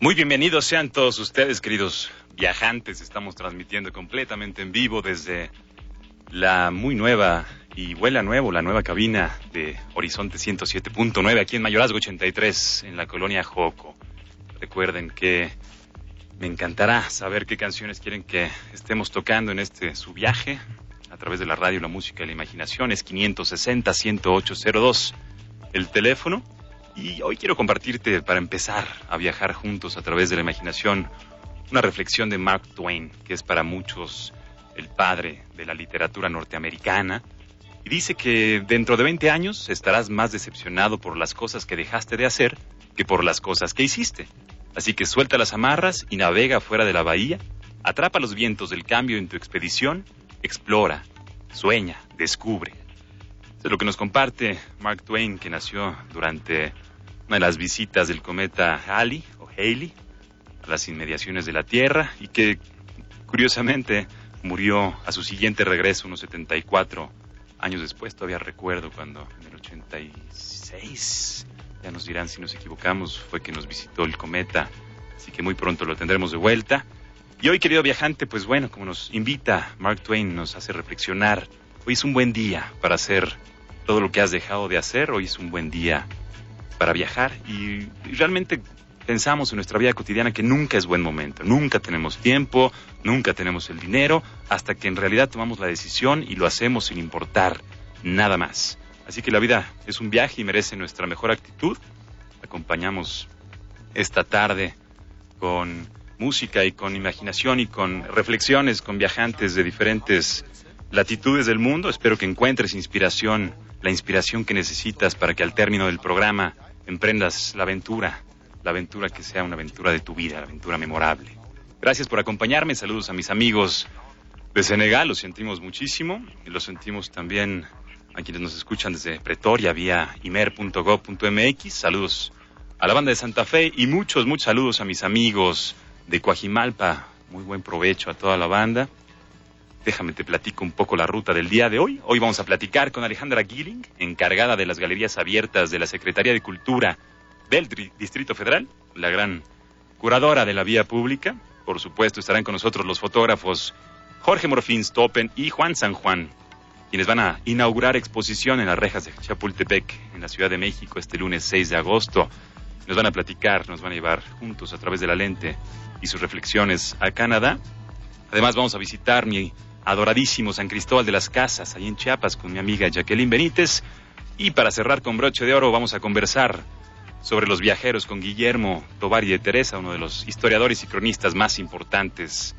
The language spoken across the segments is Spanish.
Muy bienvenidos sean todos ustedes, queridos viajantes. Estamos transmitiendo completamente en vivo desde la muy nueva y vuela nuevo, la nueva cabina de Horizonte 107.9 aquí en Mayorazgo 83, en la colonia Joco. Recuerden que me encantará saber qué canciones quieren que estemos tocando en este su viaje a través de la radio, la música y la imaginación. Es 560-10802 el teléfono y hoy quiero compartirte, para empezar a viajar juntos a través de la imaginación, una reflexión de Mark Twain, que es para muchos el padre de la literatura norteamericana. Y dice que dentro de 20 años estarás más decepcionado por las cosas que dejaste de hacer que por las cosas que hiciste. Así que suelta las amarras y navega fuera de la bahía, atrapa los vientos del cambio en tu expedición, explora, sueña, descubre. Es lo que nos comparte Mark Twain, que nació durante una de las visitas del cometa Halley o Haley a las inmediaciones de la Tierra y que curiosamente murió a su siguiente regreso unos 74 años después. Todavía recuerdo cuando en el 86, ya nos dirán si nos equivocamos, fue que nos visitó el cometa, así que muy pronto lo tendremos de vuelta. Y hoy, querido viajante, pues bueno, como nos invita Mark Twain, nos hace reflexionar. Hoy es un buen día para hacer todo lo que has dejado de hacer. Hoy es un buen día para viajar y, realmente pensamos en nuestra vida cotidiana que nunca es buen momento, nunca tenemos tiempo, nunca tenemos el dinero, hasta que en realidad tomamos la decisión y lo hacemos sin importar nada más. Así que la vida es un viaje y merece nuestra mejor actitud. Acompañamos esta tarde con música y con imaginación y con reflexiones con viajantes de diferentes latitudes del mundo. Espero que encuentres inspiración, la inspiración que necesitas para que al término del programa emprendas la aventura, la aventura que sea una aventura de tu vida, la aventura memorable. Gracias por acompañarme, saludos a mis amigos de Senegal, los sentimos muchísimo y los sentimos también a quienes nos escuchan desde Pretoria vía imer.gov.mx, saludos a la banda de Santa Fe y muchos, muchos saludos a mis amigos de Coajimalpa, muy buen provecho a toda la banda. Déjame te platico un poco la ruta del día de hoy. Hoy vamos a platicar con Alejandra Gilling, encargada de las galerías abiertas de la Secretaría de Cultura del Distrito Federal, la gran curadora de la vía pública. Por supuesto, estarán con nosotros los fotógrafos Jorge Morfín Stoppen y Juan San Juan, quienes van a inaugurar exposición en las rejas de Chapultepec, en la Ciudad de México, este lunes 6 de agosto. Nos van a platicar, nos van a llevar juntos a través de la lente y sus reflexiones a Canadá. Además, vamos a visitar mi adoradísimo San Cristóbal de las Casas, ahí en Chiapas, con mi amiga Jacqueline Benítez. Y para cerrar con broche de oro, vamos a conversar sobre los viajeros con Guillermo Tobar y de Teresa, uno de los historiadores y cronistas más importantes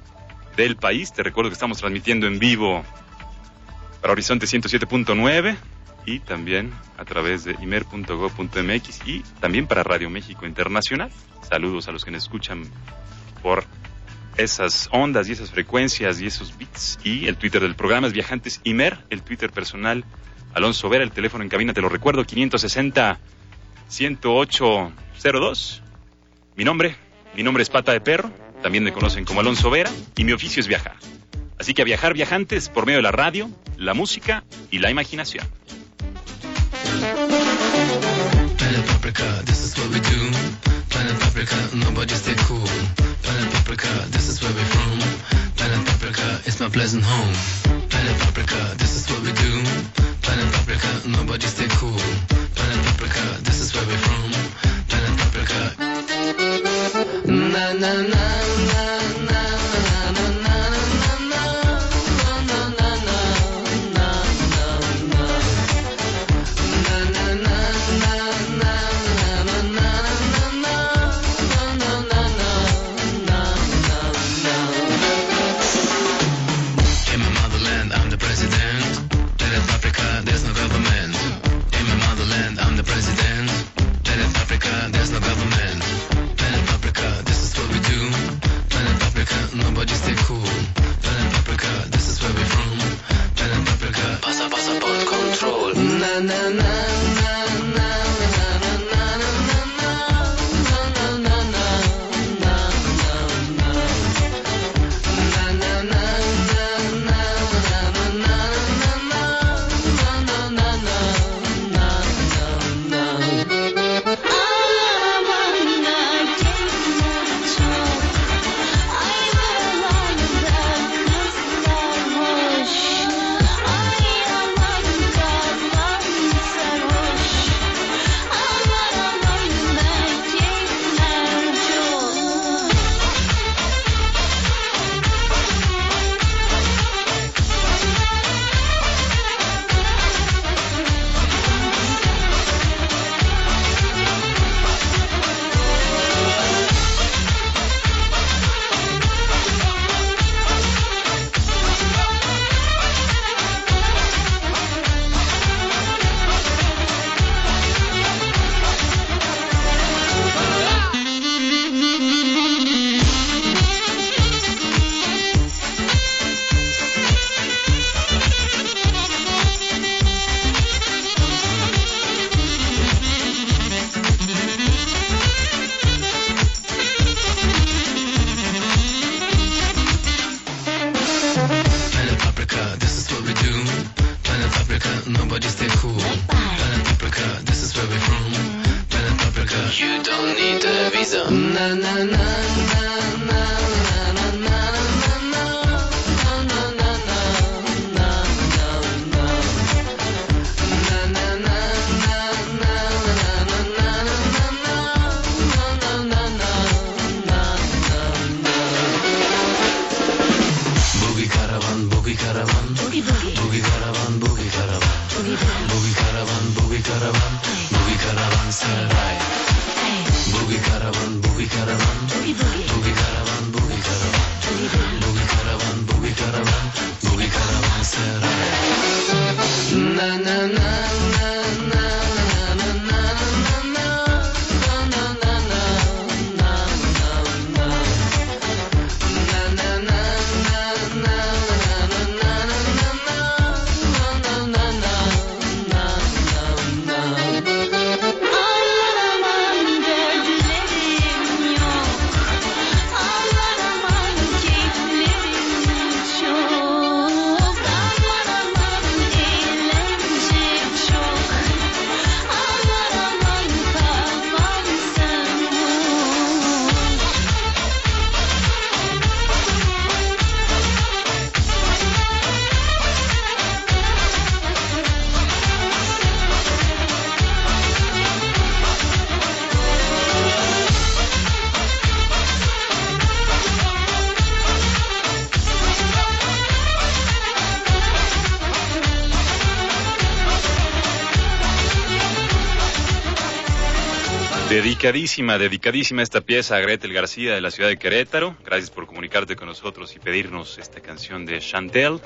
del país. Te recuerdo que estamos transmitiendo en vivo para Horizonte 107.9 y también a través de imer.go.mx y también para Radio México Internacional. Saludos a los que nos escuchan por esas ondas y esas frecuencias y esos bits. Y el Twitter del programa es Viajantes Imer, el Twitter personal Alonso Vera, el teléfono en cabina, te lo recuerdo, 560 10802. Mi nombre, mi nombre es Pata de Perro, también me conocen como Alonso Vera y mi oficio es viajar. Así que a viajar viajantes por medio de la radio, la música y la imaginación. Paprika, nobody stay cool. Planet Paprika, this is where we're from. Planet paprika, it's my pleasant home. Planet paprika, this is what we do. Planet paprika, nobody stay cool. Planet paprika, this is where we're from. Planet paprika. Na na na na Dedicadísima, dedicadísima esta pieza a Gretel García de la ciudad de Querétaro. Gracias por comunicarte con nosotros y pedirnos esta canción de Chantel.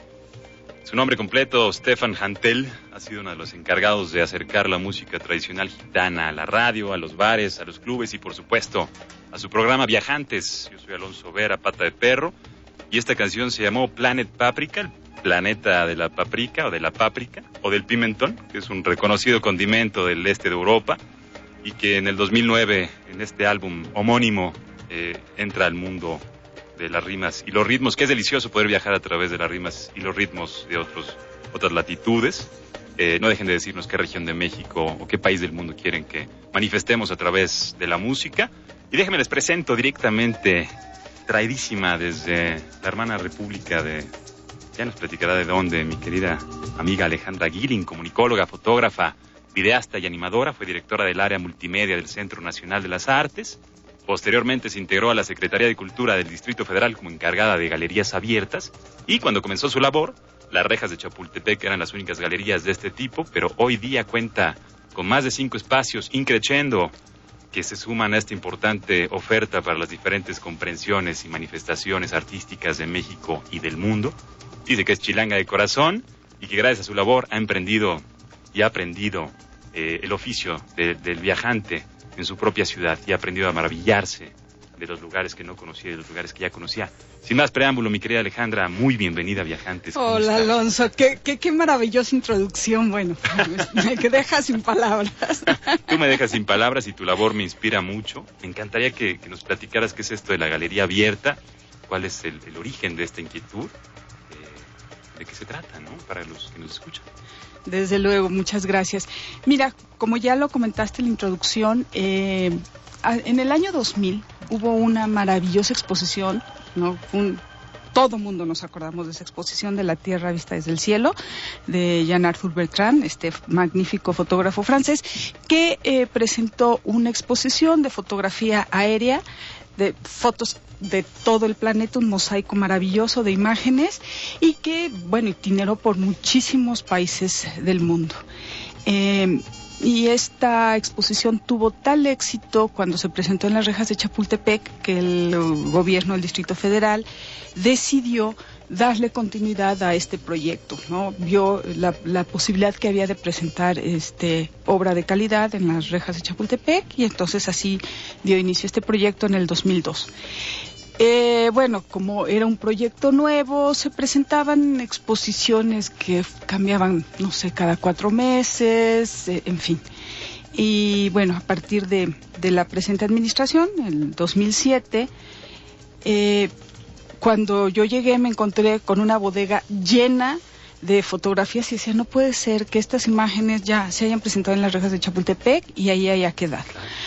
Su nombre completo, Stefan Hantel, ha sido uno de los encargados de acercar la música tradicional gitana a la radio, a los bares, a los clubes y por supuesto a su programa Viajantes. Yo soy Alonso Vera, pata de perro, y esta canción se llamó Planet Paprika, planeta de la paprika o de la páprica o del pimentón, que es un reconocido condimento del este de Europa y que en el 2009, en este álbum homónimo, eh, entra al mundo de las rimas y los ritmos, que es delicioso poder viajar a través de las rimas y los ritmos de otros, otras latitudes. Eh, no dejen de decirnos qué región de México o qué país del mundo quieren que manifestemos a través de la música. Y déjenme les presento directamente, traidísima desde la hermana república de... Ya nos platicará de dónde, mi querida amiga Alejandra Guilin, comunicóloga, fotógrafa, videasta y animadora, fue directora del área multimedia del Centro Nacional de las Artes. Posteriormente se integró a la Secretaría de Cultura del Distrito Federal como encargada de galerías abiertas y cuando comenzó su labor, las rejas de Chapultepec eran las únicas galerías de este tipo, pero hoy día cuenta con más de cinco espacios increchendo que se suman a esta importante oferta para las diferentes comprensiones y manifestaciones artísticas de México y del mundo. Dice que es chilanga de corazón y que gracias a su labor ha emprendido y ha aprendido eh, el oficio del viajante en su propia ciudad y ha aprendido a maravillarse de los lugares que no conocía y de los lugares que ya conocía. Sin más preámbulo, mi querida Alejandra, muy bienvenida, viajantes. Hola, Alonso, qué, qué, qué, maravillosa introducción. Bueno, me dejas sin palabras. Tú me dejas sin palabras y tu labor me inspira mucho. Me encantaría que, nos platicaras qué es esto de la galería abierta, cuál es el, origen de esta inquietud, eh, de qué se trata, ¿no? Para los que nos escuchan. Desde luego, muchas gracias. Mira, como ya lo comentaste en la introducción, eh, en el año 2000 hubo una maravillosa exposición, ¿no? Todo mundo nos acordamos de esa exposición de la Tierra vista desde el cielo de Jean-Arthur Bertrand, este magnífico fotógrafo francés, que eh, presentó una exposición de fotografía aérea de fotos de todo el planeta, un mosaico maravilloso de imágenes y que, bueno, itineró por muchísimos países del mundo. Eh, y esta exposición tuvo tal éxito cuando se presentó en las rejas de Chapultepec que el gobierno del Distrito Federal decidió darle continuidad a este proyecto, ¿no? Vio la, posibilidad que había de presentar este obra de calidad en las rejas de Chapultepec y entonces así dio inicio este proyecto en el 2002. Eh, bueno, como era un proyecto nuevo, se presentaban exposiciones que cambiaban, no sé, cada cuatro meses, eh, en fin. Y bueno, a partir de, la presente administración, en 2007, eh, cuando yo llegué me encontré con una bodega llena de fotografías y decía, no puede ser que estas imágenes ya se hayan presentado en las rejas de Chapultepec y ahí haya quedado.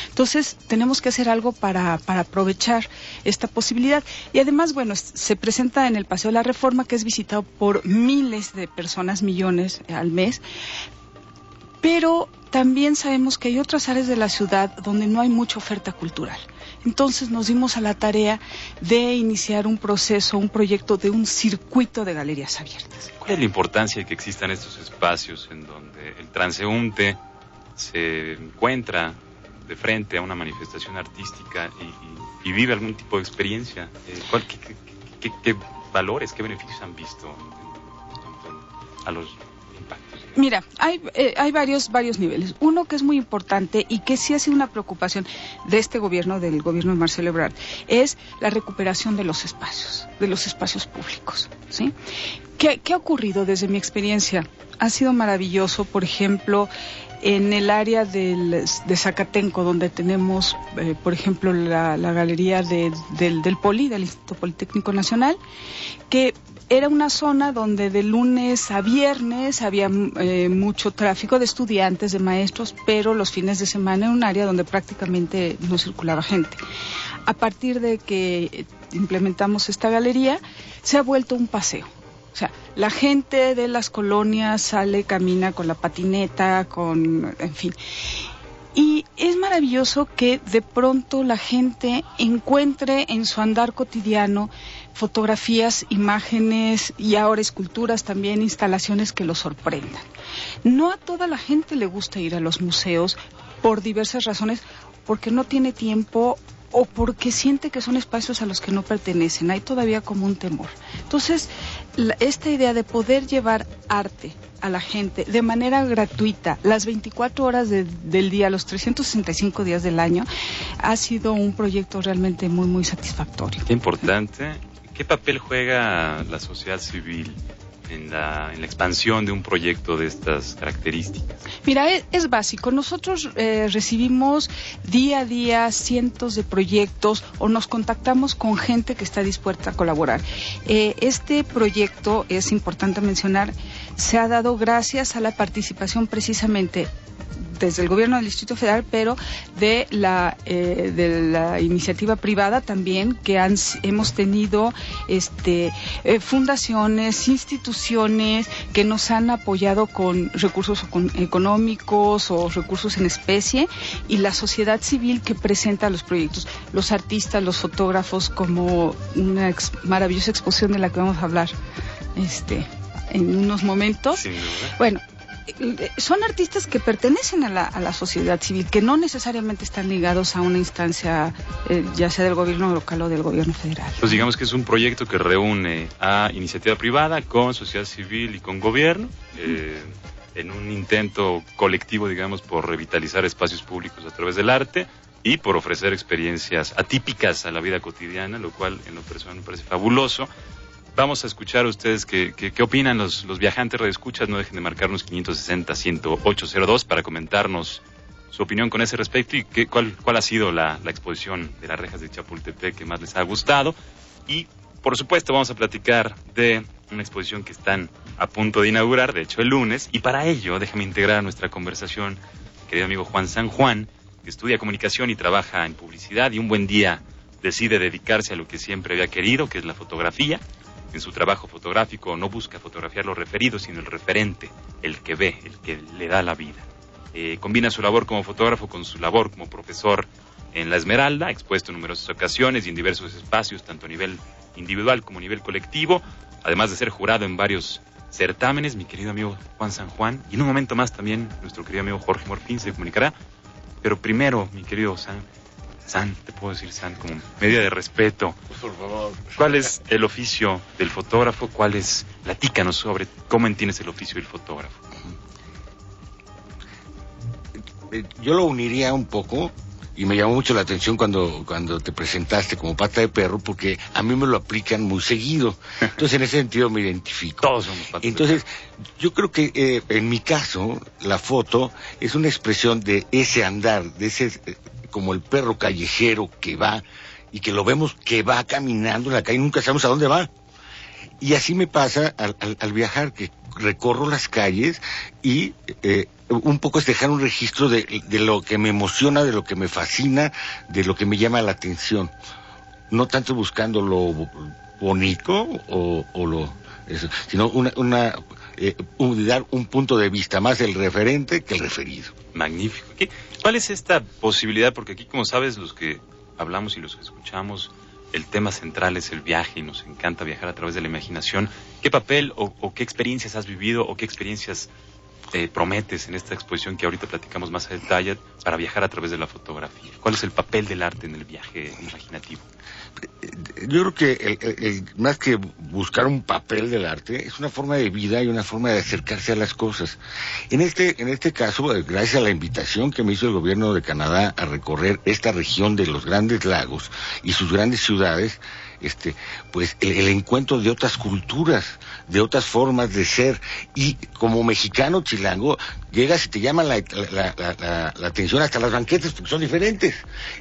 Entonces, tenemos que hacer algo para, para aprovechar esta posibilidad. Y además, bueno, se presenta en el Paseo de la Reforma, que es visitado por miles de personas, millones eh, al mes, pero también sabemos que hay otras áreas de la ciudad donde no hay mucha oferta cultural. Entonces nos dimos a la tarea de iniciar un proceso, un proyecto de un circuito de galerías abiertas. ¿Cuál es la importancia de que existan estos espacios en donde el transeúnte se encuentra de frente a una manifestación artística y, y- vive algún tipo de experiencia? Eh, ¿cuál- qué, qué- qué- qué valores, qué beneficios han visto a los? Mira, hay, eh, hay varios, varios niveles. Uno que es muy importante y que sí ha sido una preocupación de este gobierno, del gobierno de Marcelo Ebrard, es la recuperación de los espacios, de los espacios públicos. ¿sí? ¿Qué, qué ha ocurrido desde mi experiencia? Ha sido maravilloso, por ejemplo, en el área de Zacatenco, donde tenemos, eh, por ejemplo, la, galería de- del, Poli, del Instituto Politécnico Nacional, que era una zona donde de lunes a viernes había eh, mucho tráfico de estudiantes, de maestros, pero los fines de semana era un área donde prácticamente no circulaba gente. A partir de que implementamos esta galería, se ha vuelto un paseo. O sea, la gente de las colonias sale, camina con la patineta, con, en fin. Y es maravilloso que de pronto la gente encuentre en su andar cotidiano fotografías, imágenes y ahora esculturas también, instalaciones que lo sorprendan. No a toda la gente le gusta ir a los museos por diversas razones, porque no tiene tiempo o porque siente que son espacios a los que no pertenecen. Hay todavía como un temor. Entonces, esta idea de poder llevar arte a la gente de manera gratuita las 24 horas de- del día, los 365 días del año, ha sido un proyecto realmente muy, muy satisfactorio. Qué importante. ¿Qué papel juega la sociedad civil en la, en la expansión de un proyecto de estas características? Mira, es, es básico. Nosotros eh, recibimos día a día cientos de proyectos o nos contactamos con gente que está dispuesta a colaborar. Eh, este proyecto, es importante mencionar, se ha dado gracias a la participación precisamente desde el gobierno del Distrito Federal, pero de la eh, de la iniciativa privada también que han hemos tenido este eh, fundaciones, instituciones que nos han apoyado con recursos con- económicos o recursos en especie y la sociedad civil que presenta los proyectos, los artistas, los fotógrafos como una ex- maravillosa exposición de la que vamos a hablar este en unos momentos. Bueno, son artistas que pertenecen a la, a la sociedad civil, que no necesariamente están ligados a una instancia, eh, ya sea del gobierno local o del gobierno federal. Pues digamos que es un proyecto que reúne a iniciativa privada con sociedad civil y con gobierno eh, en un intento colectivo, digamos, por revitalizar espacios públicos a través del arte y por ofrecer experiencias atípicas a la vida cotidiana, lo cual en lo personal me parece fabuloso. Vamos a escuchar a ustedes qué, qué, opinan los, los viajantes redescuchas. No dejen de marcarnos 560-10802 para comentarnos su opinión con ese respecto y qué, cuál, cuál ha sido la, la exposición de las rejas de Chapultepec que más les ha gustado. Y, por supuesto, vamos a platicar de una exposición que están a punto de inaugurar, de hecho el lunes. Y para ello, déjame integrar nuestra conversación, querido amigo Juan San Juan, que estudia comunicación y trabaja en publicidad y un buen día decide dedicarse a lo que siempre había querido, que es la fotografía. En su trabajo fotográfico no busca fotografiar lo referido, sino el referente, el que ve, el que le da la vida. Eh, combina su labor como fotógrafo con su labor como profesor en La Esmeralda, expuesto en numerosas ocasiones y en diversos espacios, tanto a nivel individual como a nivel colectivo, además de ser jurado en varios certámenes, mi querido amigo Juan San Juan, y en un momento más también nuestro querido amigo Jorge Morfín se comunicará. Pero primero, mi querido San, San, te puedo decir San como medida de respeto, Por favor. ¿Cuál es el oficio del fotógrafo? ¿Cuál es? Platícanos sobre cómo entiendes el oficio del fotógrafo. Eh, Yo lo uniría un poco y me llamó mucho la atención cuando, cuando te presentaste como pata de perro porque a mí me lo aplican muy seguido. Entonces en ese sentido me identifico. Todos somos patas de Entonces, yo creo que eh, en mi caso, la foto es una expresión de ese andar, de ese, como el perro callejero que va y que lo vemos que va caminando en la calle, nunca sabemos a dónde va. Y así me pasa al, viajar, que recorro las calles y eh, un poco es dejar un registro de, lo que me emociona, de lo que me fascina, de lo que me llama la atención. No tanto buscando lo bo- bonito o, lo... sino una eh, un- dar un punto de vista más el referente que el referido. Magnífico. ¿Qué- ¿Cuál es esta posibilidad? Porque aquí, como sabes, los que hablamos y los que escuchamos, el tema central es el viaje y nos encanta viajar a través de la imaginación. ¿Qué papel o, qué experiencias has vivido o qué experiencias eh, prometes en esta exposición que ahorita platicamos más a detalle para viajar a través de la fotografía? ¿Cuál es el papel del arte en el viaje imaginativo? Yo creo que el- más que buscar un papel del arte, es una forma de vida y una forma de acercarse a las cosas. En este, en este caso, eh, gracias a la invitación que me hizo el gobierno de Canadá a recorrer esta región de los grandes lagos y sus grandes ciudades, este, pues el encuentro de otras culturas, de otras formas de ser. Y como mexicano chilango, llegas y te llama la, la- la- atención hasta las banquetes porque son diferentes.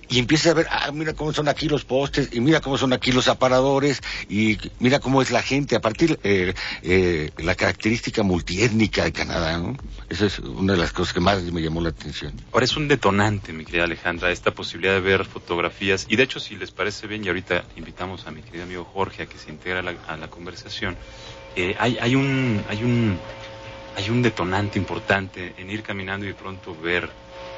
Y empiezas a ver, ah, mira cómo son aquí los postes, y mira cómo son aquí los aparadores, y mira cómo es la gente. A partir eh, eh, la característica multiétnica de Canadá, ¿no? Esa es una de las cosas que más me llamó la atención. Ahora es un detonante, mi querida Alejandra, esta posibilidad de ver fotografías. Y de hecho, si les parece bien, y ahorita invitamos a mi querido amigo Jorge a que se integre a la, a la conversación, eh, hay, hay, un, hay, un, hay un detonante importante en ir caminando y de pronto ver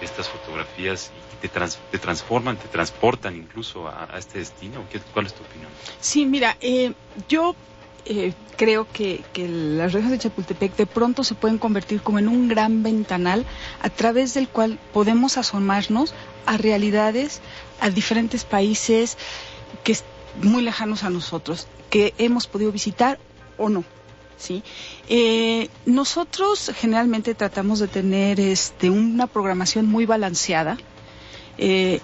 estas fotografías y te, trans- te transforman, te transportan incluso a, este destino. ¿Qué- ¿Cuál es tu opinión? Sí, mira, eh, yo eh, creo que, las rejas de Chapultepec de pronto se pueden convertir como en un gran ventanal a través del cual podemos asomarnos a realidades, a diferentes países que muy lejanos a nosotros, que hemos podido visitar o no. ¿Sí? Eh, nosotros generalmente tratamos de tener este, una programación muy balanceada. Eh,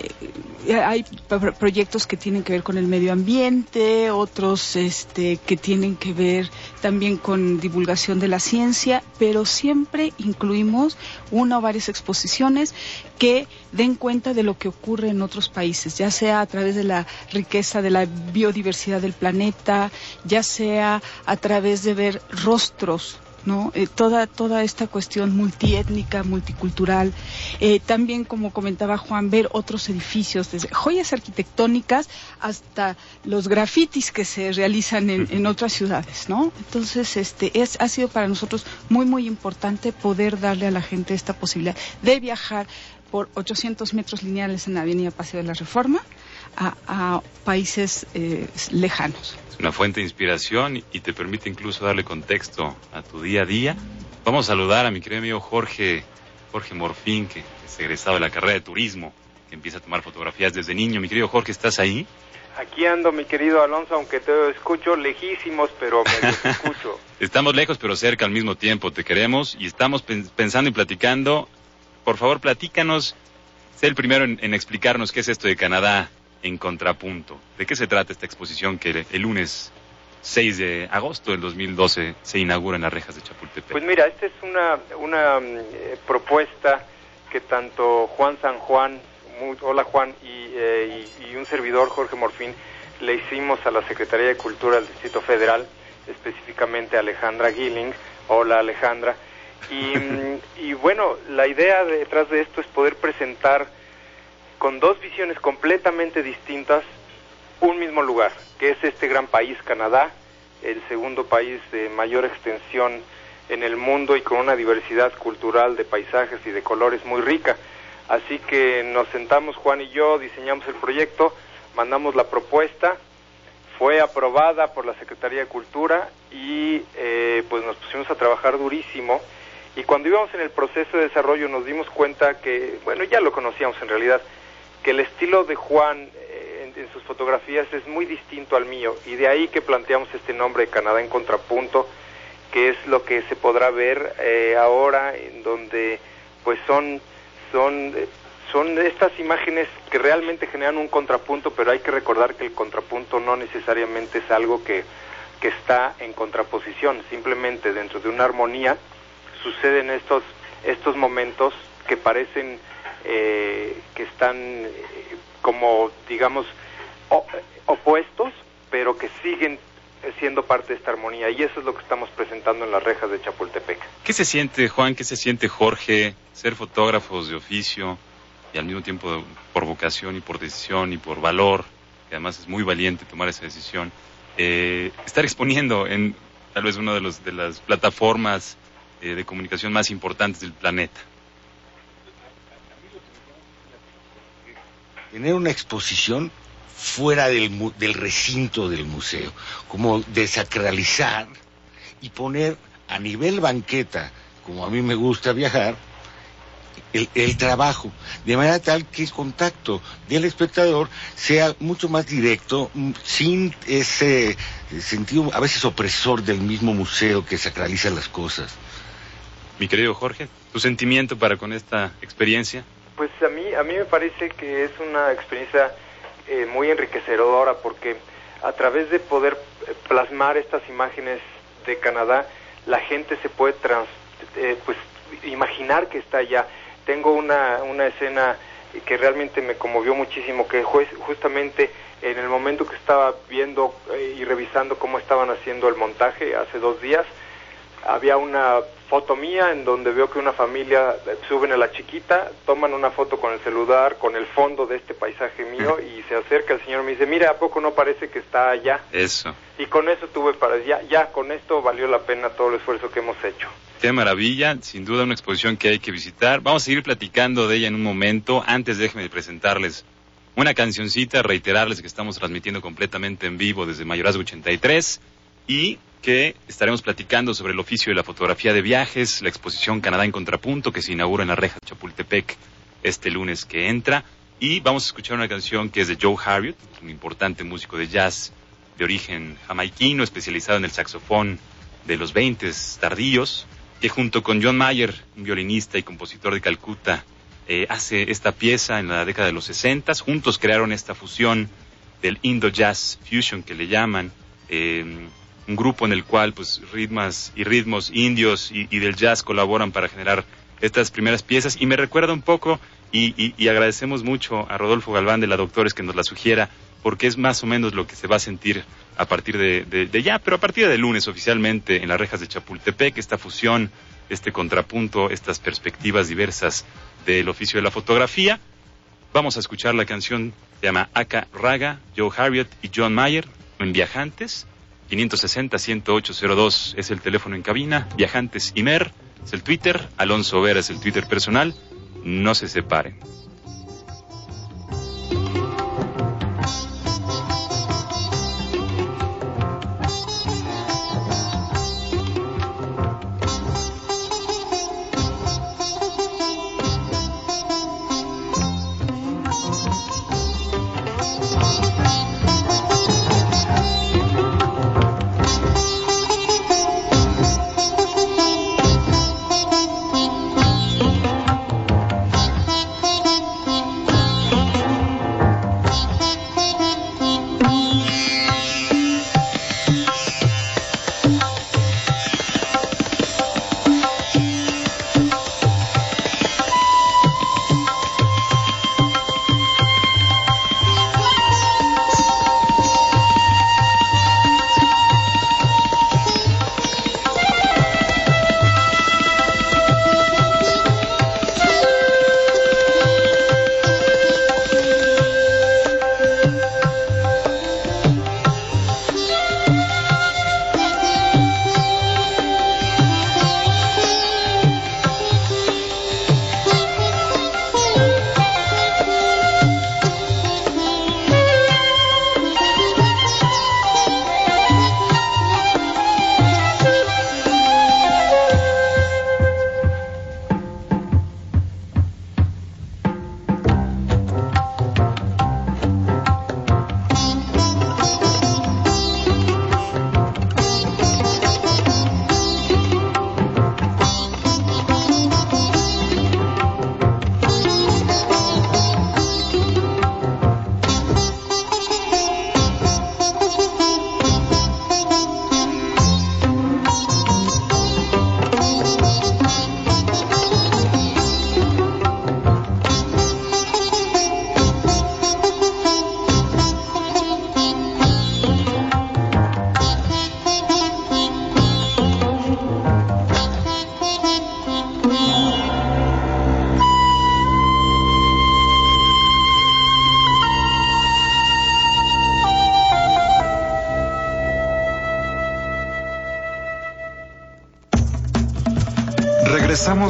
hay pro- proyectos que tienen que ver con el medio ambiente, otros este, que tienen que ver también con divulgación de la ciencia, pero siempre incluimos una o varias exposiciones que den cuenta de lo que ocurre en otros países, ya sea a través de la riqueza de la biodiversidad del planeta, ya sea a través de ver rostros ¿no? Eh, toda, toda esta cuestión multiétnica, multicultural. Eh, también, como comentaba Juan, ver otros edificios, desde joyas arquitectónicas hasta los grafitis que se realizan en, en otras ciudades, ¿no? Entonces, este, es, ha sido para nosotros muy, muy importante poder darle a la gente esta posibilidad de viajar por 800 metros lineales en la Avenida Paseo de la Reforma a, a países eh, lejanos. Es una fuente de inspiración y te permite incluso darle contexto a tu día a día. Vamos a saludar a mi querido amigo Jorge, Jorge Morfín, que es egresado de la carrera de turismo, que empieza a tomar fotografías desde niño. Mi querido Jorge, ¿estás ahí? Aquí ando, mi querido Alonso, aunque te escucho lejísimos, pero me los escucho. Estamos lejos pero cerca al mismo tiempo, te queremos y estamos pen- pensando y platicando. Por favor, platícanos, sé el primero en, en explicarnos qué es esto de Canadá en contrapunto. ¿De qué se trata esta exposición que el, el lunes 6 de agosto del 2012 se inaugura en las rejas de Chapultepec? Pues mira, esta es una, una mm, eh, propuesta que tanto Juan San Juan, muy- hola Juan, y, eh, y- y un servidor, Jorge Morfín, le hicimos a la Secretaría de Cultura del Distrito Federal, específicamente a Alejandra Gilling. Hola Alejandra. Y, mm, y bueno, la idea detrás de esto es poder presentar con dos visiones completamente distintas un mismo lugar, que es este gran país, Canadá, el segundo país de mayor extensión en el mundo y con una diversidad cultural de paisajes y de colores muy rica. Así que nos sentamos Juan y yo, diseñamos el proyecto, mandamos la propuesta, fue aprobada por la Secretaría de Cultura y eh, pues nos pusimos a trabajar durísimo y cuando íbamos en el proceso de desarrollo nos dimos cuenta que, bueno, ya lo conocíamos en realidad, que el estilo de Juan eh, en, en sus fotografías es muy distinto al mío y de ahí que planteamos este nombre Canadá en contrapunto, que es lo que se podrá ver eh, ahora en donde pues son son eh, son estas imágenes que realmente generan un contrapunto, pero hay que recordar que el contrapunto no necesariamente es algo que, que está en contraposición, simplemente dentro de una armonía suceden estos estos momentos que parecen eh, que están eh, como digamos opuestos pero que siguen siendo parte de esta armonía y eso es lo que estamos presentando en las rejas de Chapultepec. ¿Qué se siente, Juan? ¿Qué se siente, Jorge, ser fotógrafos de oficio y al mismo tiempo por vocación y por decisión y por valor, que además es muy valiente tomar esa decisión, eh, estar exponiendo en tal vez una de, los, de las plataformas eh, de comunicación más importantes del planeta? Tener una exposición fuera del, del recinto del museo, como desacralizar y poner a nivel banqueta, como a mí me gusta viajar, el, el trabajo, de manera tal que el contacto del espectador sea mucho más directo, mm, sin ese sentido a veces opresor del mismo museo que sacraliza las cosas. Mi querido Jorge, ¿tu sentimiento para con esta experiencia? Pues a mí, a mí me parece que es una experiencia eh, muy enriquecedora porque a través de poder eh, plasmar estas imágenes de Canadá, la gente se puede trans, eh, pues imaginar que está allá. Tengo una, una escena que realmente me conmovió muchísimo, que justamente en el momento que estaba viendo eh, y revisando cómo estaban haciendo el montaje hace dos días, había una foto mía en donde veo que una familia eh, suben a la chiquita, toman una foto con el celular, con el fondo de este paisaje mío y se acerca el señor y me dice, mira, ¿a poco no parece que está allá? Eso. Y con eso tuve para, ya, ya, con esto valió la pena todo el esfuerzo que hemos hecho. Qué maravilla, sin duda una exposición que hay que visitar. Vamos a seguir platicando de ella en un momento. Antes déjenme presentarles una cancioncita, reiterarles que estamos transmitiendo completamente en vivo desde Mayorazgo 83 y que estaremos platicando sobre el oficio de la fotografía de viajes, la exposición Canadá en Contrapunto que se inaugura en la reja Chapultepec este lunes que entra. Y vamos a escuchar una canción que es de Joe Harriott, un importante músico de jazz de origen jamaiquino, especializado en el saxofón de los 20 tardíos, que junto con John Mayer, un violinista y compositor de Calcuta, eh, hace esta pieza en la década de los 60. Juntos crearon esta fusión del Indo Jazz Fusion que le llaman, eh, un grupo en el cual pues ritmos y ritmos indios y, del jazz colaboran para generar estas primeras piezas y me recuerda un poco y, y- agradecemos mucho a Rodolfo Galván de la Doctores que nos la sugiera porque es más o menos lo que se va a sentir a partir de, de- ya, pero a partir de lunes oficialmente en las rejas de Chapultepec, esta fusión, este contrapunto, estas perspectivas diversas del oficio de la fotografía. Vamos a escuchar la canción, se llama Aka Raga, Joe Harriott y John Mayer en Viajantes. 560-10802 es el teléfono en cabina. Viajantes Imer es el Twitter. Alonso Vera es el Twitter personal. No se separen.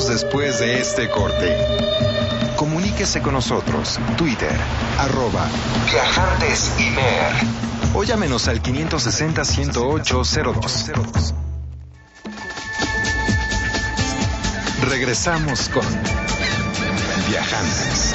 Después de este corte. Comuníquese con nosotros. Twitter, arroba Viajantes. O llámenos al 560-108-02. Regresamos con Viajantes.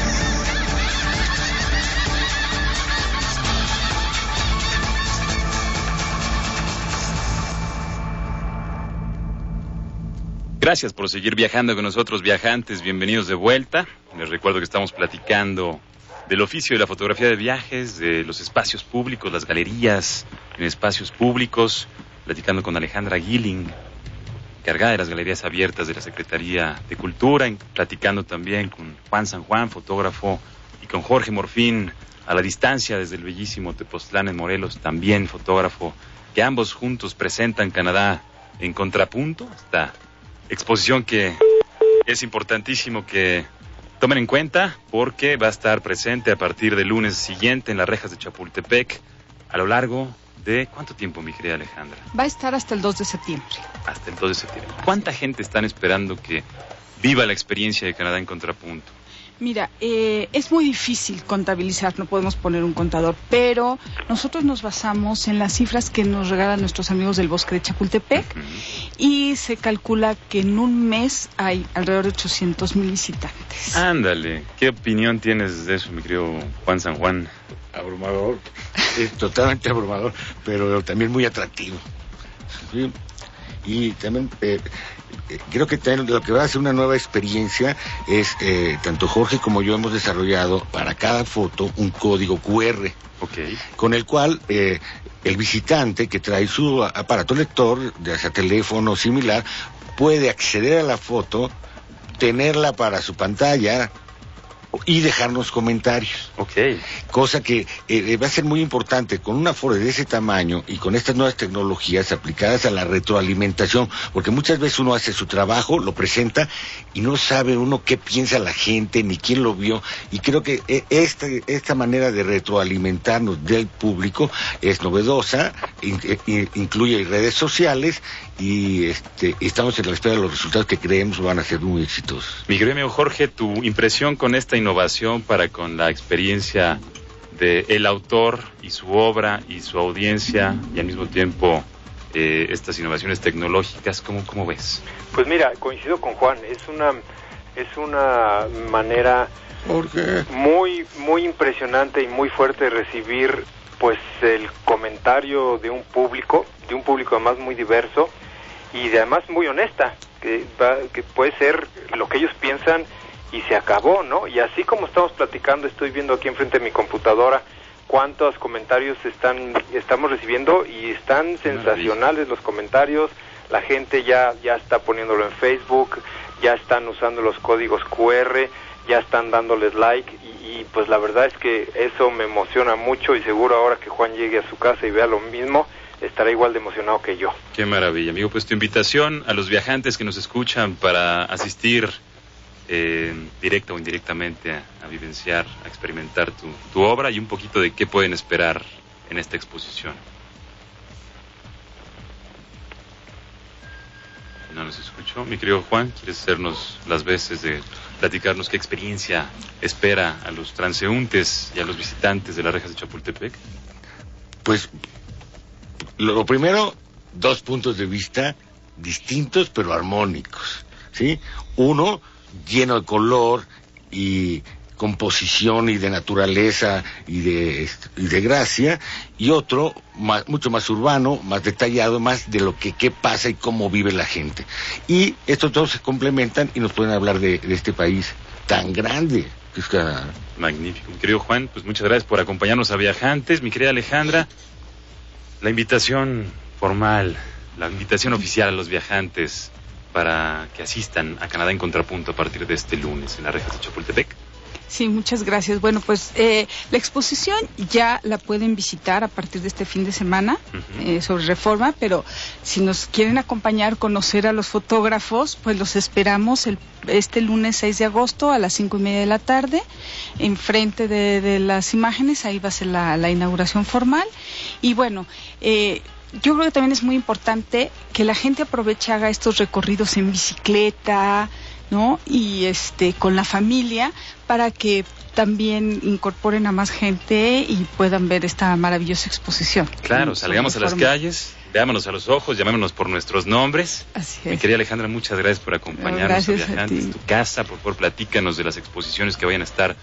Gracias por seguir viajando con nosotros, viajantes. Bienvenidos de vuelta. Les recuerdo que estamos platicando del oficio de la fotografía de viajes, de los espacios públicos, las galerías en espacios públicos, platicando con Alejandra Gilling, encargada de las galerías abiertas de la Secretaría de Cultura, platicando también con Juan San Juan, fotógrafo, y con Jorge Morfín, a la distancia desde el bellísimo Tepoztlán en Morelos, también fotógrafo, que ambos juntos presentan Canadá en contrapunto, esta exposición que es importantísimo que tomen en cuenta porque va a estar presente a partir del lunes siguiente en las rejas de Chapultepec a lo largo de cuánto tiempo, mi querida Alejandra, Va a estar hasta el 2 de septiembre. hasta el 2 de septiembre. ¿Cuánta gente están esperando que viva la experiencia de Canadá en contrapunto? Mira, eh, es muy difícil contabilizar, no podemos poner un contador, pero nosotros nos basamos en las cifras que nos regalan nuestros amigos del bosque de Chapultepec y se calcula que en un mes hay alrededor de 800 mil visitantes. Ándale, ¿qué opinión tienes de eso, mi querido Juan San Juan? abrumador, es totalmente abrumador, pero también muy atractivo. ¿sí? Y también eh, eh, creo que lo que va a ser una nueva experiencia es, eh, tanto Jorge como yo hemos desarrollado para cada foto un código QR, con el cual eh, el visitante que trae su aparato lector, ya sea teléfono o similar, puede acceder a la foto, tenerla para su pantalla y dejarnos comentarios. Ok. cosa que eh, va a ser muy importante. Con una Afore de ese tamaño y con estas nuevas tecnologías aplicadas a la retroalimentación, porque muchas veces uno hace su trabajo, lo presenta y no sabe uno qué piensa la gente ni quién lo vio. Y creo que eh, esta, esta manera de retroalimentarnos del público es novedosa, in- eh, in- incluye redes sociales y este, estamos en la espera de los resultados que creemos van a ser muy exitosos. Mi querido amigo Jorge, tu impresión con esta innovación para con la experiencia de el autor y su obra y su audiencia y al mismo tiempo eh, estas innovaciones tecnológicas, ¿cómo, ¿cómo ves? Pues mira, coincido con Juan, es una es una manera muy muy impresionante y muy fuerte de recibir pues el comentario de un público, de un público además muy diverso y de además muy honesta, que va- que puede ser lo que ellos piensan y se acabó, ¿no? Y así como estamos platicando, estoy viendo aquí enfrente de mi computadora cuántos comentarios están estamos recibiendo y están sensacionales los comentarios. La gente ya ya está poniéndolo en Facebook, ya están usando los códigos QR, ya están dándoles like y, y, pues la verdad es que eso me emociona mucho y seguro ahora que Juan llegue a su casa y vea lo mismo estará igual de emocionado que yo. Qué maravilla, amigo. Pues tu invitación a los viajantes que nos escuchan para asistir eh, directa o indirectamente a, a vivenciar, a experimentar tu, tu obra y un poquito de qué pueden esperar en esta exposición. No nos escuchó. Mi querido Juan, ¿quieres hacernos las veces de platicarnos qué experiencia espera a los transeúntes y a los visitantes de las rejas de Chapultepec? Pues lo primero, dos puntos de vista distintos pero armónicos, ¿sí? Uno lleno de color y composición y de naturaleza y de, y de gracia, y otro más- mucho más urbano, más detallado, más de lo que qué pasa y cómo vive la gente. Y estos dos se complementan y nos pueden hablar de, este país tan grande que es Canadá. Magnífico. Mi querido Juan, pues muchas gracias por acompañarnos a Viajantes. Mi querida Alejandra, la invitación formal, la invitación oficial a los viajantes para que asistan a Canadá en Contrapunto a partir de este lunes en las rejas de Chapultepec. Sí, muchas gracias. Bueno, pues eh, la exposición ya la pueden visitar a partir de este fin de semana eh, sobre reforma, pero si nos quieren acompañar, conocer a los fotógrafos, pues los esperamos el, este lunes 6 de agosto a las cinco y media de la tarde, enfrente de, de las imágenes, ahí va a ser la, la inauguración formal. Y bueno, eh, yo creo que también es muy importante que la gente aproveche, haga estos recorridos en bicicleta, ¿no? Y este, con la familia, para que también incorporen a más gente y puedan ver esta maravillosa exposición. Claro, salgamos a las calles, veámonos a los ojos, llamémonos por nuestros nombres. Así es. Mi querida Alejandra, muchas gracias por acompañarnos Gracias a a Viajantes, ti. tu casa, por favor, platícanos de las exposiciones que vayan a estar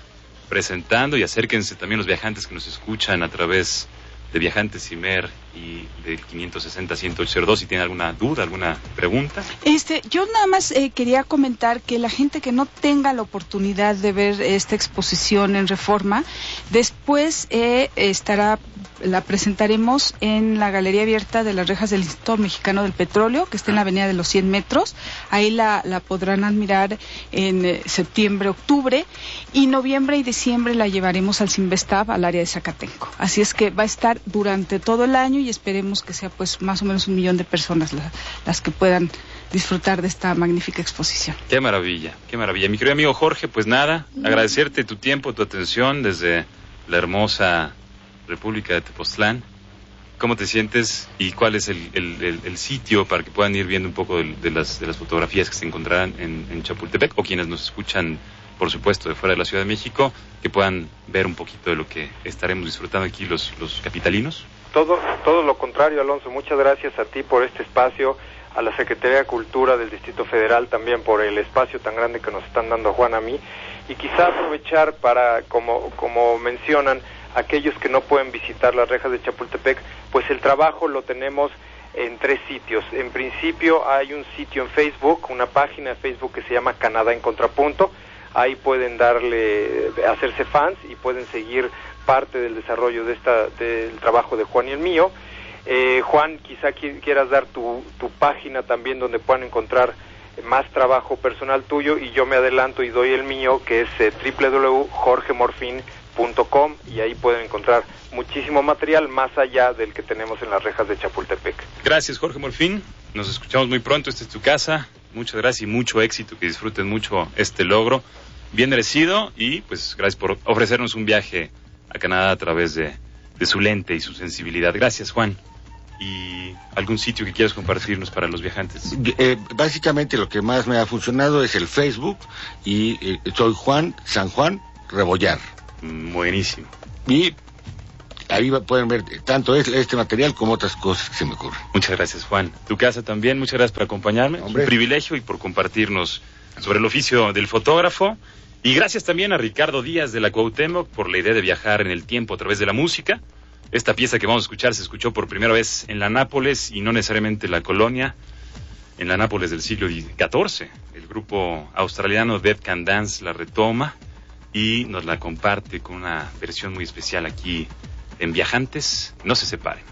presentando y acérquense también los viajantes que nos escuchan a través de Viajantes Imer y del 560-10802 si tienen alguna duda, alguna pregunta. Este, yo nada más eh, quería comentar que la gente que no tenga la oportunidad de ver esta exposición en Reforma, después eh, estará, la presentaremos en la Galería Abierta de las Rejas del Instituto Mexicano del Petróleo, que está en la Avenida de los 100 metros. Ahí la, la podrán admirar en eh, septiembre, octubre, y noviembre y diciembre la llevaremos al Sinvestab, al área de Zacatenco. Así es que va a estar durante todo el año y esperemos que sea pues más o menos un millón de personas la- las que puedan disfrutar de esta magnífica exposición. Qué maravilla, qué maravilla. Mi querido amigo Jorge, pues nada, agradecerte tu tiempo, tu atención desde la hermosa República de Tepoztlán. ¿Cómo te sientes y cuál es el, el- el- el sitio para que puedan ir viendo un poco de, las, de las fotografías que se encontrarán en, en Chapultepec o quienes nos escuchan, por supuesto, de fuera de la Ciudad de México, que puedan ver un poquito de lo que estaremos disfrutando aquí los, los capitalinos? Todo, todo lo contrario, Alonso. Muchas gracias a ti por este espacio, a la Secretaría de Cultura del Distrito Federal también por el espacio tan grande que nos están dando Juan a mí. Y quizá aprovechar para, como, como mencionan, aquellos que no pueden visitar las rejas de Chapultepec, pues el trabajo lo tenemos en tres sitios. En principio hay un sitio en Facebook, una página de Facebook que se llama Canadá en Contrapunto. Ahí pueden darle, hacerse fans y pueden seguir parte del desarrollo de esta, del trabajo de Juan y el mío. Eh, Juan, quizá qui- quieras dar tu, tu página también donde puedan encontrar más trabajo personal tuyo y yo me adelanto y doy el mío que es eh, www.jorgemorfin.com y ahí pueden encontrar muchísimo material más allá del que tenemos en las rejas de Chapultepec. Gracias, Jorge Morfín. Nos escuchamos muy pronto. Esta es tu casa. Muchas gracias y mucho éxito. Que disfruten mucho este logro. Bien merecido y pues gracias por ofrecernos un viaje a Canadá a través de, de su lente y su sensibilidad. Gracias, Juan. ¿Y algún sitio que quieras compartirnos para los viajantes? Eh, básicamente lo que más me ha funcionado es el Facebook y eh, soy Juan San Juan Rebollar. Mm, Buenísimo. Y ahí pueden ver tanto es- este material como otras cosas que se me ocurren. Muchas gracias, Juan. Tu casa también. Muchas gracias por acompañarme. Es. Un privilegio y por compartirnos sobre el oficio del fotógrafo. Y gracias también a Ricardo Díaz de la Cuauhtémoc por la idea de viajar en el tiempo a través de la música. Esta pieza que vamos a escuchar se escuchó por primera vez en la Nápoles y no necesariamente en la colonia, en la Nápoles del siglo XIV. El grupo australiano Dead Can Dance la retoma y nos la comparte con una versión muy especial aquí en Viajantes. No se separen.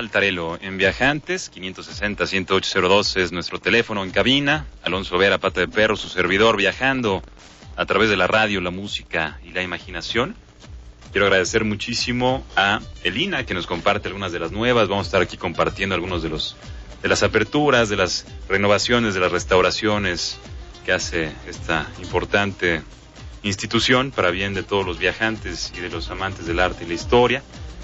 Saltarelo en Viajantes, 560-10802 es nuestro teléfono en cabina. Alonso Vera, Pata de Perro, su servidor, viajando a través de la radio, la música y la imaginación. Quiero agradecer muchísimo a Elina que nos comparte algunas de las nuevas. Vamos a estar aquí compartiendo algunos de los de las aperturas, de las renovaciones, de las restauraciones que hace esta importante institución para bien de todos los viajantes y de los amantes del arte y la historia.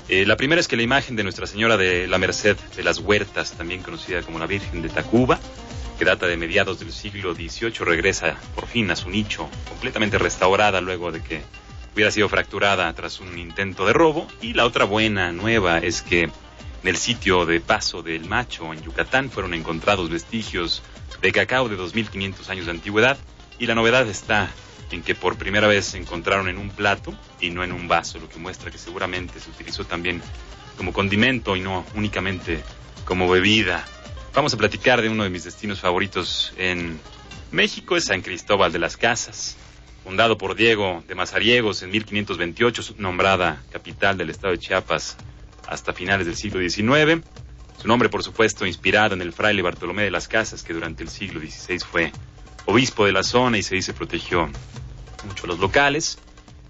Eh, la primera es que la imagen de Nuestra Señora de la Merced de las Huertas, también conocida como la Virgen de Tacuba, que data de mediados del siglo XVIII, regresa por fin a su nicho, completamente restaurada luego de que hubiera sido fracturada tras un intento de robo. Y la otra buena nueva es que en el sitio de Paso del Macho, en Yucatán, fueron encontrados vestigios de cacao de 2.500 años de antigüedad. Y la novedad está en que por primera vez se encontraron en un plato y no en un vaso, lo que muestra que seguramente se utilizó también como condimento y no únicamente como bebida. Vamos a platicar de uno de mis destinos favoritos en México, es San Cristóbal de las Casas. Fundado por Diego de Mazariegos en 1528, nombrada capital del estado de Chiapas hasta finales del siglo XIX. Su nombre, por supuesto, inspirado en el fraile Bartolomé de las Casas, que durante el siglo XVI fue obispo de la zona y se dice protegió mucho los locales.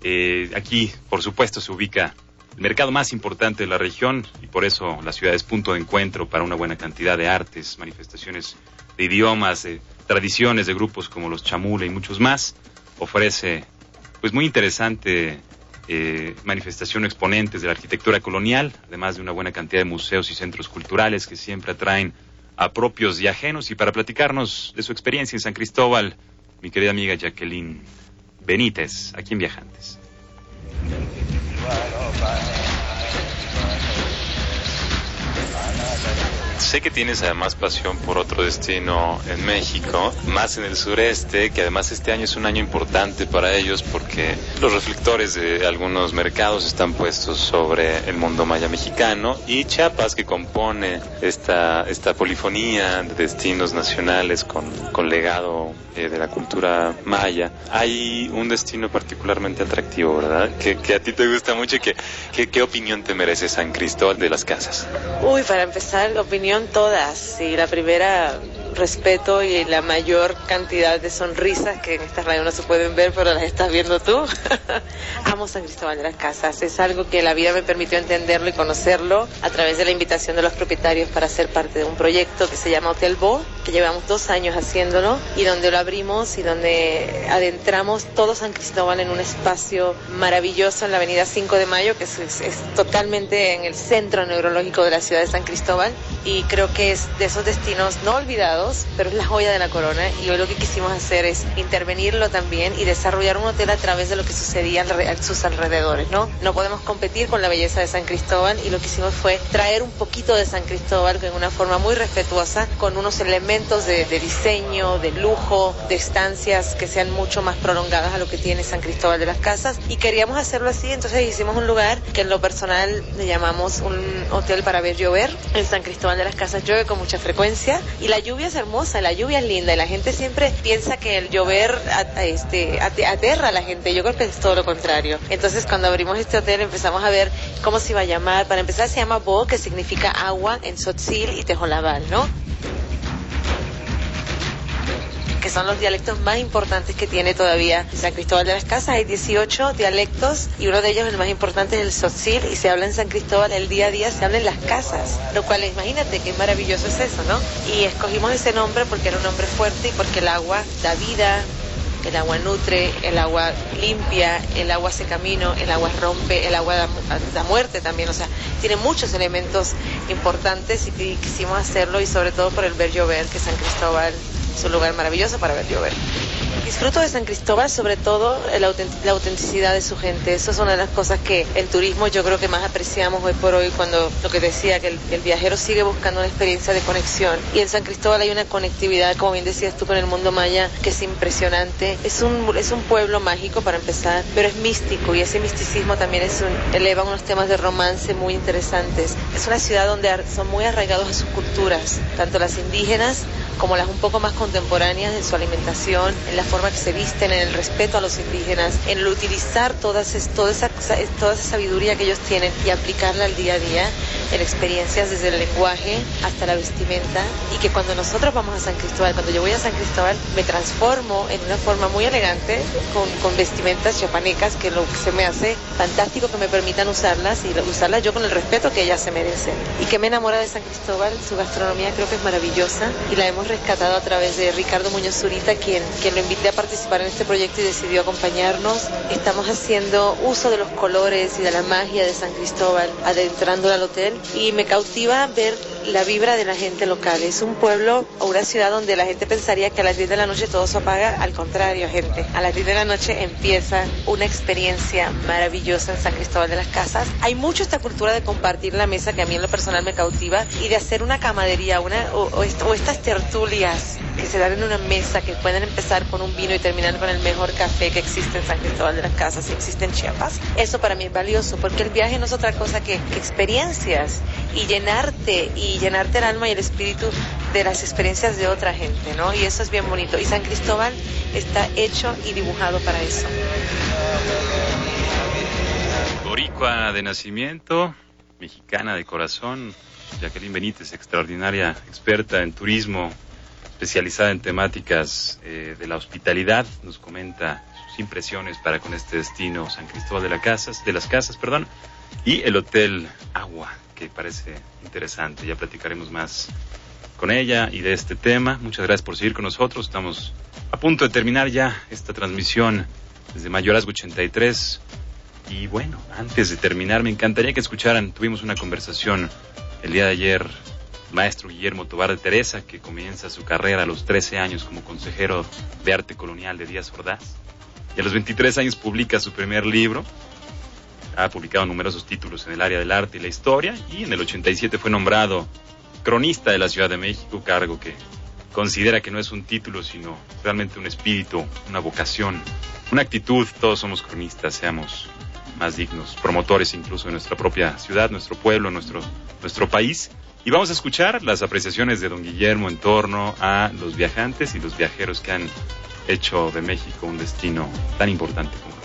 Eh, aquí, por supuesto, se ubica el mercado más importante de la región y por eso la ciudad es punto de encuentro para una buena cantidad de artes, manifestaciones de idiomas, de tradiciones de grupos como los chamule y muchos más. Ofrece, pues, muy interesante eh, manifestación exponentes de la arquitectura colonial, además de una buena cantidad de museos y centros culturales que siempre atraen a propios y ajenos. Y para platicarnos de su experiencia en San Cristóbal, mi querida amiga Jacqueline Benítez, aquí en Viajantes. Sé que tienes además pasión por otro destino en México, más en el sureste, que además este año es un año importante para ellos porque los reflectores de algunos mercados están puestos sobre el mundo maya mexicano y Chiapas, que compone esta, esta polifonía de destinos nacionales con, con legado eh, de la cultura maya, hay un destino particularmente atractivo, ¿verdad? Que, que a ti te gusta mucho y que, que, ¿qué opinión te merece San Cristóbal de las Casas? Uy, para empezar, opinión todas. Y la primera, respeto y la mayor cantidad de sonrisas que en esta radio no se pueden ver, pero las estás viendo tú. Amo San Cristóbal de las Casas. Es algo que la vida me permitió entenderlo y conocerlo a través de la invitación de los propietarios para ser parte de un proyecto que se llama Hotel Bo, que llevamos dos años haciéndolo y donde lo abrimos y donde adentramos todo San Cristóbal en un espacio maravilloso en la avenida 5 de Mayo, que es, es, es totalmente en el centro neurológico de la ciudad de San Cristóbal y creo que es de esos destinos no olvidados, pero es la joya de la corona y hoy lo que quisimos hacer es intervenirlo también y desarrollar un hotel a través de lo que sucedía a sus alrededores, ¿no? No podemos competir con la belleza de San Cristóbal y lo que hicimos fue traer un poquito de San Cristóbal en una forma muy respetuosa, con unos elementos de, de diseño, de lujo, de estancias que sean mucho más prolongadas a lo que tiene San Cristóbal de las Casas y queríamos hacerlo así, entonces hicimos un lugar que en lo personal le llamamos un hotel para ver llover. En San Cristóbal de las Casas llueve con mucha frecuencia y la lluvia es hermosa, la lluvia es linda y la gente siempre piensa que el llover este, ate- aterra a la gente. Yo creo que es todo lo contrario. Entonces cuando abrimos este hotel empezamos a ver cómo se iba a llamar. Para empezar se llama Bo, que significa agua en Tzotzil y Tejolabal, ¿no? Que son los dialectos más importantes que tiene todavía San Cristóbal de las Casas. Hay 18 dialectos y uno de ellos, el más importante, es el Tzotzil y se habla en San Cristóbal el día a día, se habla en las casas, lo cual imagínate qué maravilloso es eso, ¿no? Y escogimos ese nombre porque era un nombre fuerte y porque el agua da vida, el agua nutre, el agua limpia, el agua hace camino, el agua rompe, el agua da, mu- da muerte también, o sea, tiene muchos elementos importantes y quisimos hacerlo y sobre todo por el ver llover, que San Cristóbal es un lugar maravilloso para ver llover. Disfruto de San Cristóbal, sobre todo la autenticidad de su gente. Eso es una de las cosas que el turismo yo creo que más apreciamos hoy por hoy cuando lo que decía, que el, el viajero sigue buscando una experiencia de conexión. Y en San Cristóbal hay una conectividad, como bien decías tú, con el mundo maya que es impresionante. Es un, es un pueblo mágico para empezar, pero es místico y ese misticismo también es un, eleva unos temas de romance muy interesantes. Es una ciudad donde son muy arraigados a sus culturas, tanto las indígenas como las un poco más contemporáneas en su alimentación, en la forma que se visten, en el respeto a los indígenas, en el utilizar todas toda, esa, toda esa sabiduría que ellos tienen y aplicarla al día a día. en experiencias desde el lenguaje hasta la vestimenta y que cuando nosotros vamos a San Cristóbal, cuando yo voy a San Cristóbal, me transformo en una forma muy elegante con, con vestimentas chapanecas que lo que se me hace fantástico que me permitan usarlas y usarlas yo con el respeto que ellas se merecen. Y que me enamora de San Cristóbal, su gastronomía creo que es maravillosa y la hemos rescatado a través de Ricardo Muñoz Zurita, quien, quien lo invité a participar en este proyecto y decidió acompañarnos. Estamos haciendo uso de los colores y de la magia de San Cristóbal adentrando al hotel y me cautiva ver la vibra de la gente local. Es un pueblo o una ciudad donde la gente pensaría que a las 10 de la noche todo se apaga. Al contrario, gente. A las 10 de la noche empieza una experiencia maravillosa en San Cristóbal de las Casas. Hay mucho esta cultura de compartir la mesa que a mí en lo personal me cautiva y de hacer una camadería una, o, estas tertulias que se dan en una mesa que pueden empezar con un vino y terminar con el mejor café que existe en San Cristóbal de las Casas y existe en Chiapas. Eso para mí es valioso porque el viaje no es otra cosa que, que experiencias y llenarte y llenarte el alma y el espíritu de las experiencias de otra gente, ¿no? Y eso es bien bonito. Y San Cristóbal está hecho y dibujado para eso. Boricua de nacimiento, mexicana de corazón, Jacqueline Benítez, extraordinaria experta en turismo, especializada en temáticas eh, de la hospitalidad, nos comenta sus impresiones para con este destino San Cristóbal de, la Casas, de las Casas, perdón, y el Hotel Agua, que parece interesante. Ya platicaremos más con ella y de este tema. Muchas gracias por seguir con nosotros. Estamos a punto de terminar ya esta transmisión desde Mayorazgo 83. Y bueno, antes de terminar, me encantaría que escucharan, tuvimos una conversación el día de ayer, maestro Guillermo Tobar de Teresa, que comienza su carrera a los 13 años como consejero de arte colonial de Díaz Ordaz. Y a los 23 años publica su primer libro. Ha publicado numerosos títulos en el área del arte y la historia. Y en el 87 fue nombrado cronista de la Ciudad de México, cargo que considera que no es un título, sino realmente un espíritu, una vocación, una actitud. Todos somos cronistas, seamos más dignos, promotores incluso de nuestra propia ciudad, nuestro pueblo, nuestro, nuestro país. Y vamos a escuchar las apreciaciones de don Guillermo en torno a los viajantes y los viajeros que han hecho de México un destino tan importante como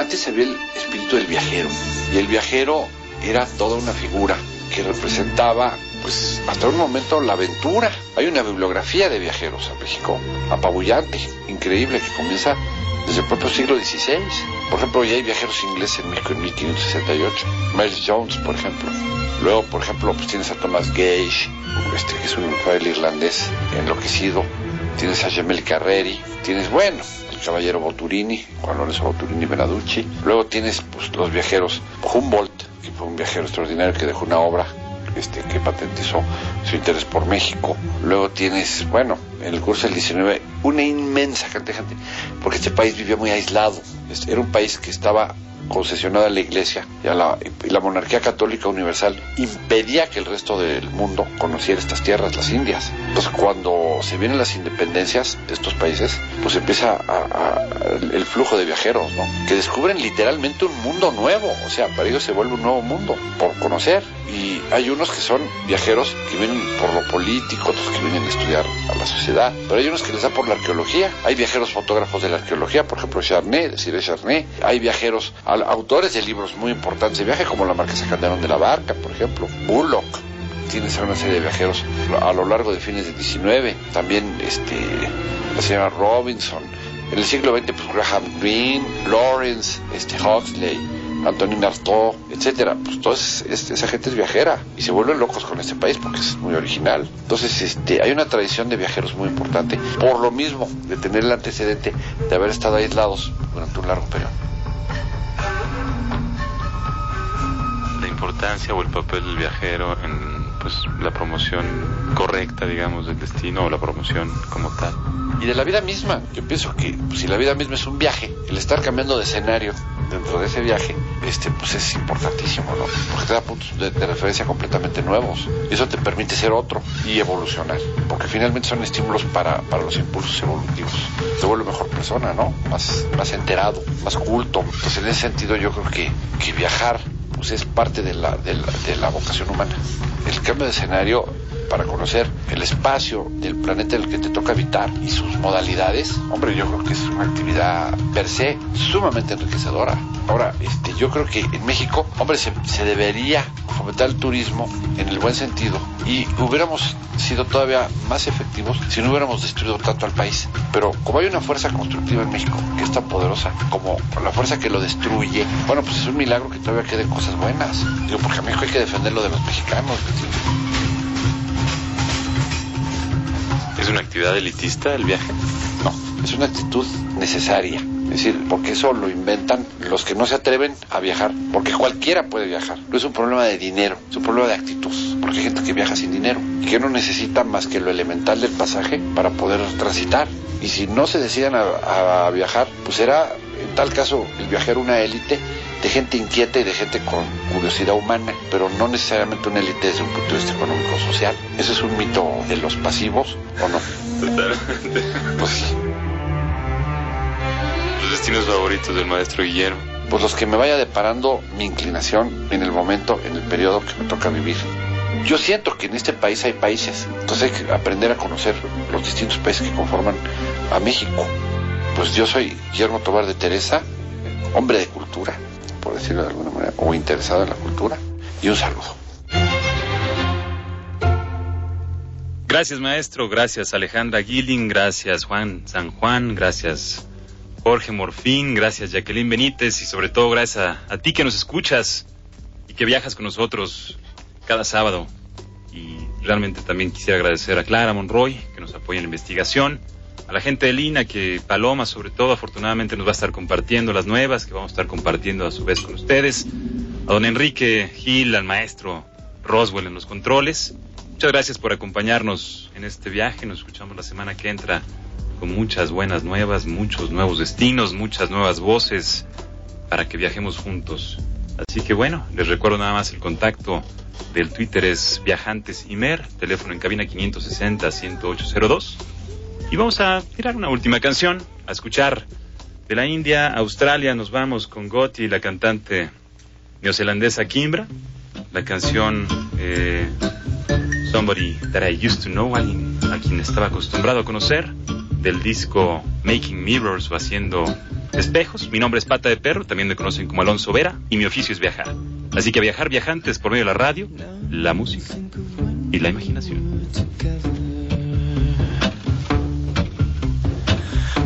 antes había el espíritu del viajero y el viajero era toda una figura que representaba pues hasta un momento la aventura. Hay una bibliografía de viajeros a México, apabullante, increíble, que comienza desde el propio siglo XVI. Por ejemplo, ya hay viajeros ingleses en México en 1568. Miles Jones, por ejemplo. Luego, por ejemplo, pues tienes a Thomas Gage, este, que es un fraile irlandés enloquecido. Tienes a Gemelli Carreri. Tienes, bueno, el caballero Boturini, Juan Lorenzo Boturini Benaducci. Luego tienes pues, los viajeros Humboldt, que fue un viajero extraordinario que dejó una obra este, que patentizó su interés por México. Luego tienes, bueno, en el curso del 19, una inmensa cantidad de gente, porque este país vivía muy aislado. Este, era un país que estaba concesionada a la Iglesia y, a la, y la monarquía católica universal impedía que el resto del mundo conociera estas tierras, las Indias. Entonces, cuando se vienen las independencias de estos países, pues empieza a, a, el flujo de viajeros, ¿no? Que descubren literalmente un mundo nuevo. O sea, para ellos se vuelve un nuevo mundo por conocer. Y hay unos que son viajeros que vienen por lo político, otros que vienen a estudiar a la sociedad. Pero hay unos que les da por la arqueología. Hay viajeros fotógrafos de la arqueología, por ejemplo, Charnay, Cyril Charnay. Hay viajeros autores de libros muy importantes de viaje, como la Marquesa Calderón de la Barca, por ejemplo, Bullock. Tienes una serie de viajeros a lo largo de fines del 19. También este, la señora Robinson. En el siglo XX, pues Graham Greene, Lawrence, este, Huxley, Antonin Artaud, etcétera. Pues toda esa gente es viajera y se vuelven locos con este país porque es muy original. Entonces, este, hay una tradición de viajeros muy importante por lo mismo de tener el antecedente de haber estado aislados durante un largo periodo. Importancia o el papel del viajero en pues la promoción correcta, digamos, del destino o la promoción como tal. Y de la vida misma, yo pienso que pues, si la vida misma es un viaje, el estar cambiando de escenario dentro de ese viaje, este, pues es importantísimo, ¿no? Porque te da puntos de, de, referencia completamente nuevos. Y eso te permite ser otro y evolucionar. Porque finalmente son estímulos para, para los impulsos evolutivos. Te vuelve mejor persona, ¿no? Más, más enterado, más culto. Entonces, en ese sentido, yo creo que, que viajar pues es parte de la, de la, de la vocación humana. El cambio de escenario para conocer el espacio del planeta en el que te toca habitar y sus modalidades, hombre, yo creo que es una actividad per se sumamente enriquecedora. Ahora, este, yo creo que en México, hombre, se, se debería fomentar el turismo en el buen sentido y hubiéramos sido todavía más efectivos si no hubiéramos destruido tanto al país. Pero como hay una fuerza constructiva en México que es tan poderosa como la fuerza que lo destruye, bueno, pues es un milagro que todavía queden cosas buenas. Digo, porque a México hay que defenderlo de los mexicanos. ¿Es una actividad elitista el viaje? No, es una actitud necesaria. Es decir, porque eso lo inventan los que no se atreven a viajar, porque cualquiera puede viajar. No es un problema de dinero, es un problema de actitud, porque hay gente que viaja sin dinero que no necesita más que lo elemental del pasaje para poder transitar. Y si no se deciden a, a viajar, pues será en tal caso el viajero una élite de gente inquieta y de gente con curiosidad humana, pero no necesariamente una élite desde un punto de vista económico o social. Ese es un mito de los pasivos, ¿o no? Totalmente. Pues sí. Los destinos favoritos del maestro Guillermo. pues los que me vaya deparando mi inclinación en el momento, en el periodo que me toca vivir. Yo siento que en este país hay países, entonces hay que aprender a conocer los distintos países que conforman a México. Pues yo soy Guillermo Tobar de Teresa, hombre de cultura, por decirlo de alguna manera, o interesado en la cultura, y un saludo. Gracias, maestro. Gracias, Alejandra Gilling. Gracias, Juan San Juan. Gracias, Jorge Morfín. Gracias, Jacqueline Benítez. Y sobre todo, gracias a, a ti que nos escuchas y que viajas con nosotros cada sábado. Y realmente también quisiera agradecer a Clara Monroy, que nos apoya en la investigación. A la gente de Lina, que Paloma, sobre todo, afortunadamente nos va a estar compartiendo las nuevas, que vamos a estar compartiendo a su vez con ustedes. A don Enrique Gil, al maestro Roswell en los controles. Muchas gracias por acompañarnos en este viaje. Nos escuchamos la semana que entra con muchas buenas nuevas, muchos nuevos destinos, muchas nuevas voces para que viajemos juntos. Así que bueno, les recuerdo nada más el contacto del Twitter es Viajantes Imer, teléfono en cabina 560-10802. Y vamos a tirar una última canción, a escuchar de la India a Australia. Nos vamos con Gotti, la cantante neozelandesa Kimbra. La canción eh, Somebody That I Used to Know, alguien a quien estaba acostumbrado a conocer, del disco Making Mirrors o Haciendo Espejos. Mi nombre es Pata de Perro, también me conocen como Alonso Vera, y mi oficio es viajar. Así que viajar viajantes por medio de la radio, la música y la imaginación.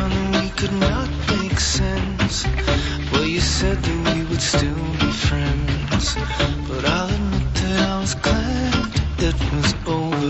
found that we could not make sense, well, you said that we would still be friends. But I'll admit that I was glad it was over.